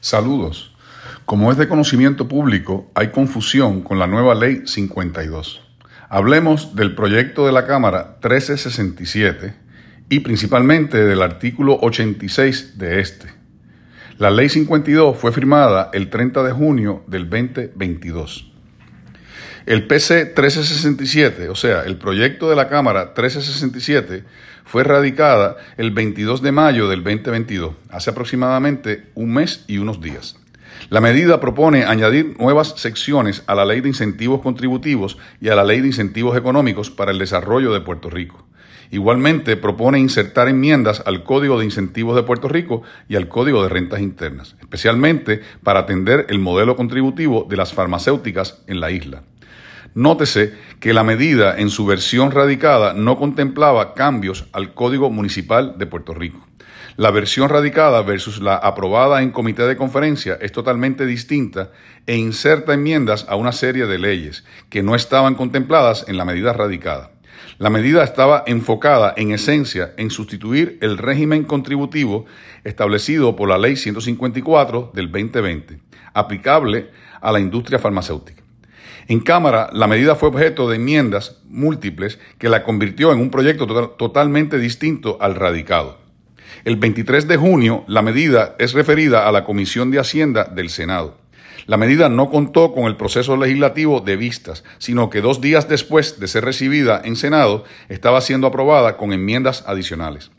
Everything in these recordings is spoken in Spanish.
Saludos. Como es de conocimiento público, hay confusión con la nueva Ley 52. Hablemos del proyecto de la Cámara 1367 y principalmente del artículo 86 de este. La Ley 52 fue firmada el 30 de junio del 2022. El PC 1367, o sea, el proyecto de la Cámara 1367, fue radicada el 22 de mayo del 2022, hace aproximadamente un mes y unos días. La medida propone añadir nuevas secciones a la Ley de Incentivos Contributivos y a la Ley de Incentivos Económicos para el Desarrollo de Puerto Rico. Igualmente propone insertar enmiendas al Código de Incentivos de Puerto Rico y al Código de Rentas Internas, especialmente para atender el modelo contributivo de las farmacéuticas en la isla. Nótese que la medida en su versión radicada no contemplaba cambios al Código Municipal de Puerto Rico. La versión radicada versus la aprobada en comité de conferencia es totalmente distinta e inserta enmiendas a una serie de leyes que no estaban contempladas en la medida radicada. La medida estaba enfocada en esencia en sustituir el régimen contributivo establecido por la Ley 154 del 2020, aplicable a la industria farmacéutica. En Cámara, la medida fue objeto de enmiendas múltiples que la convirtió en un proyecto totalmente distinto al radicado. El 23 de junio, la medida es referida a la Comisión de Hacienda del Senado. La medida no contó con el proceso legislativo de vistas, sino que dos días después de ser recibida en Senado, estaba siendo aprobada con enmiendas adicionales.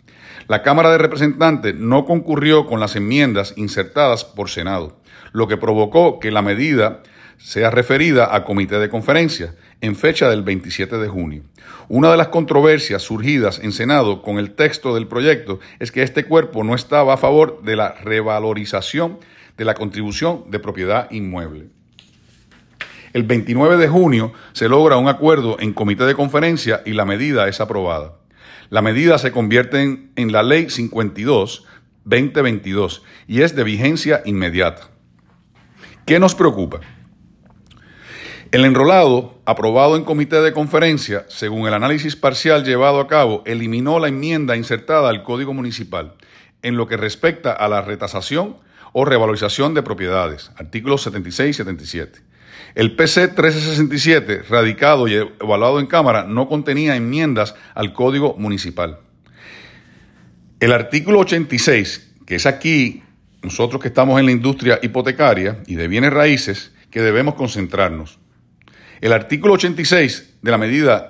La Cámara de Representantes no concurrió con las enmiendas insertadas por Senado, lo que provocó que la medida sea referida a comité de conferencia en fecha del 27 de junio. Una de las controversias surgidas en Senado con el texto del proyecto es que este cuerpo no estaba a favor de la revalorización de la contribución de propiedad inmueble. El 29 de junio se logra un acuerdo en comité de conferencia y la medida es aprobada. La medida se convierte en, en la Ley 52-2022 y es de vigencia inmediata. ¿Qué nos preocupa? El enrolado, aprobado en comité de conferencia, según el análisis parcial llevado a cabo, eliminó la enmienda insertada al Código Municipal en lo que respecta a la retasación o revalorización de propiedades, artículos 76 y 77. El PC 1367, radicado y evaluado en Cámara, no contenía enmiendas al Código Municipal. El artículo 86, que es aquí, nosotros que estamos en la industria hipotecaria y de bienes raíces, que debemos concentrarnos. El artículo 86 de la medida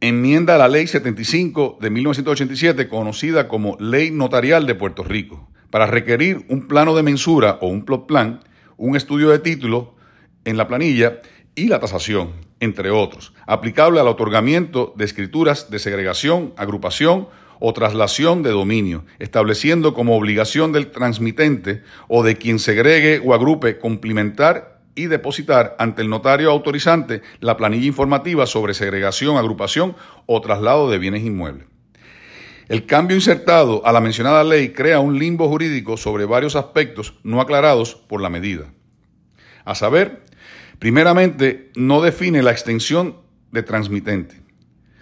enmienda la Ley 75 de 1987, conocida como Ley Notarial de Puerto Rico, para requerir un plano de mensura o un plot plan, un estudio de título en la planilla y la tasación, entre otros, aplicable al otorgamiento de escrituras de segregación, agrupación o traslación de dominio, estableciendo como obligación del transmitente o de quien segregue o agrupe complementar y depositar ante el notario autorizante la planilla informativa sobre segregación, agrupación o traslado de bienes inmuebles. El cambio insertado a la mencionada ley crea un limbo jurídico sobre varios aspectos no aclarados por la medida. A saber, primeramente, no define la extensión de transmitente.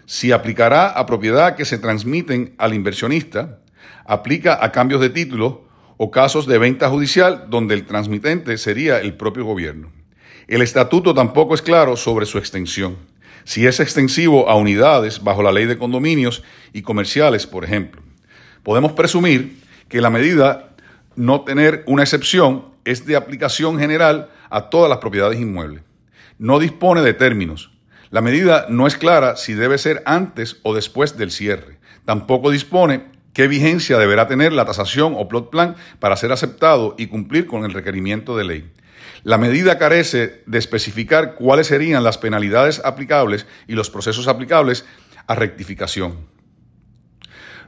Si aplicará a propiedad que se transmiten al inversionista, aplica a cambios de título o casos de venta judicial donde el transmitente sería el propio gobierno. El estatuto tampoco es claro sobre su extensión, si es extensivo a unidades bajo la ley de condominios y comerciales, por ejemplo. Podemos presumir que la medida no tener una excepción es de aplicación general a todas las propiedades inmuebles. No dispone de términos. La medida no es clara si debe ser antes o después del cierre. Tampoco dispone ¿Qué vigencia deberá tener la tasación o plot plan para ser aceptado y cumplir con el requerimiento de ley? La medida carece de especificar cuáles serían las penalidades aplicables y los procesos aplicables a rectificación.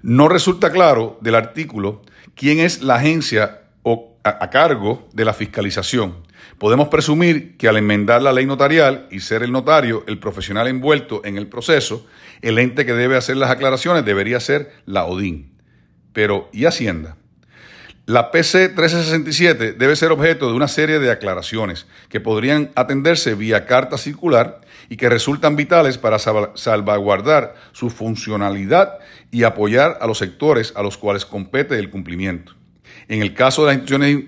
No resulta claro del artículo quién es la agencia a, cargo de la fiscalización. Podemos presumir que al enmendar la ley notarial y ser el notario el profesional envuelto en el proceso, el ente que debe hacer las aclaraciones debería ser la ODIN. Pero, ¿y Hacienda? La PC 1367 debe ser objeto de una serie de aclaraciones que podrían atenderse vía carta circular y que resultan vitales para salvaguardar su funcionalidad y apoyar a los sectores a los cuales compete el cumplimiento. En el caso de las instituciones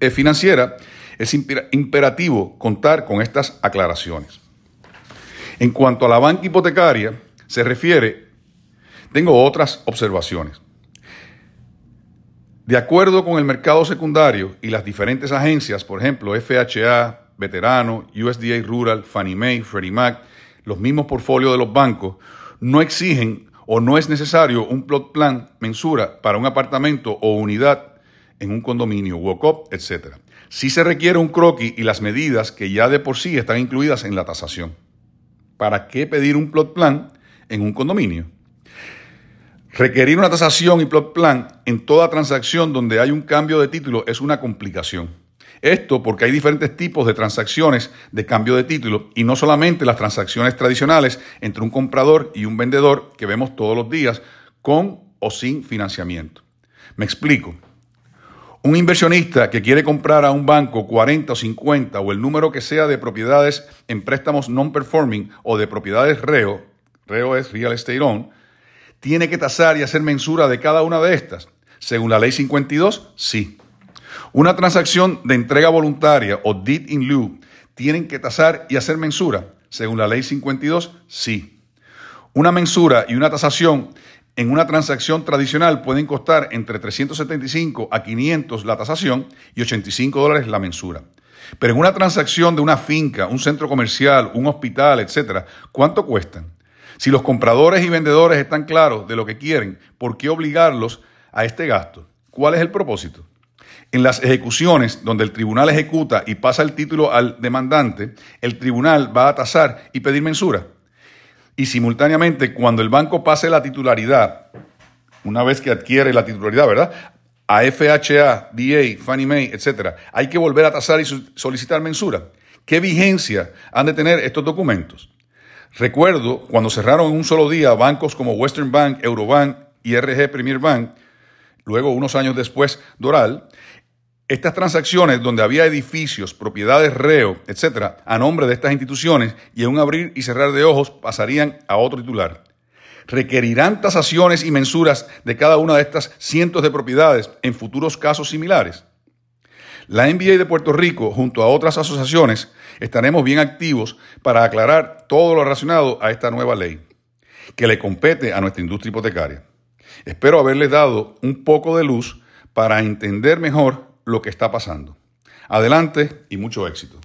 eh, financiera, es imperativo contar con estas aclaraciones. En cuanto a la banca hipotecaria se refiere, tengo otras observaciones. De acuerdo con el mercado secundario y las diferentes agencias, por ejemplo, FHA, Veterano, USDA Rural, Fannie Mae, Freddie Mac, los mismos portfolios de los bancos, no exigen o no es necesario un plot plan mensura para un apartamento o unidad en un condominio, walk-up, etc. Si se requiere un croquis y las medidas que ya de por sí están incluidas en la tasación. ¿Para qué pedir un plot plan en un condominio? Requerir una tasación y plot plan en toda transacción donde hay un cambio de título es una complicación. Esto porque hay diferentes tipos de transacciones de cambio de título y no solamente las transacciones tradicionales entre un comprador y un vendedor que vemos todos los días con o sin financiamiento. Me explico. Un inversionista que quiere comprar a un banco 40 o 50 o el número que sea de propiedades en préstamos non-performing o de propiedades reo, reo es real estate owned, ¿Tiene que tasar y hacer mensura de cada una de estas? Según la ley 52, sí. Una transacción de entrega voluntaria o deed in lieu, ¿tienen que tasar y hacer mensura? Según la ley 52, sí. Una mensura y una tasación en una transacción tradicional pueden costar entre 375 a 500 la tasación y 85 dólares la mensura. Pero en una transacción de una finca, un centro comercial, un hospital, etcétera, ¿cuánto cuestan? Si los compradores y vendedores están claros de lo que quieren, ¿por qué obligarlos a este gasto? ¿Cuál es el propósito? En las ejecuciones donde el tribunal ejecuta y pasa el título al demandante, el tribunal va a tasar y pedir mensura. Y simultáneamente, cuando el banco pase la titularidad, una vez que adquiere la titularidad, ¿verdad? A FHA, DA, Fannie Mae, etc., hay que volver a tasar y solicitar mensura. ¿Qué vigencia han de tener estos documentos? Recuerdo cuando cerraron en un solo día bancos como Western Bank, Eurobank y RG Premier Bank, luego unos años después Doral, estas transacciones donde había edificios, propiedades reo, etcétera, a nombre de estas instituciones y en un abrir y cerrar de ojos pasarían a otro titular. ¿Requerirán tasaciones y mensuras de cada una de estas cientos de propiedades en futuros casos similares? La NBA de Puerto Rico, junto a otras asociaciones, estaremos bien activos para aclarar todo lo relacionado a esta nueva ley que le compete a nuestra industria hipotecaria. Espero haberles dado un poco de luz para entender mejor lo que está pasando. Adelante y mucho éxito.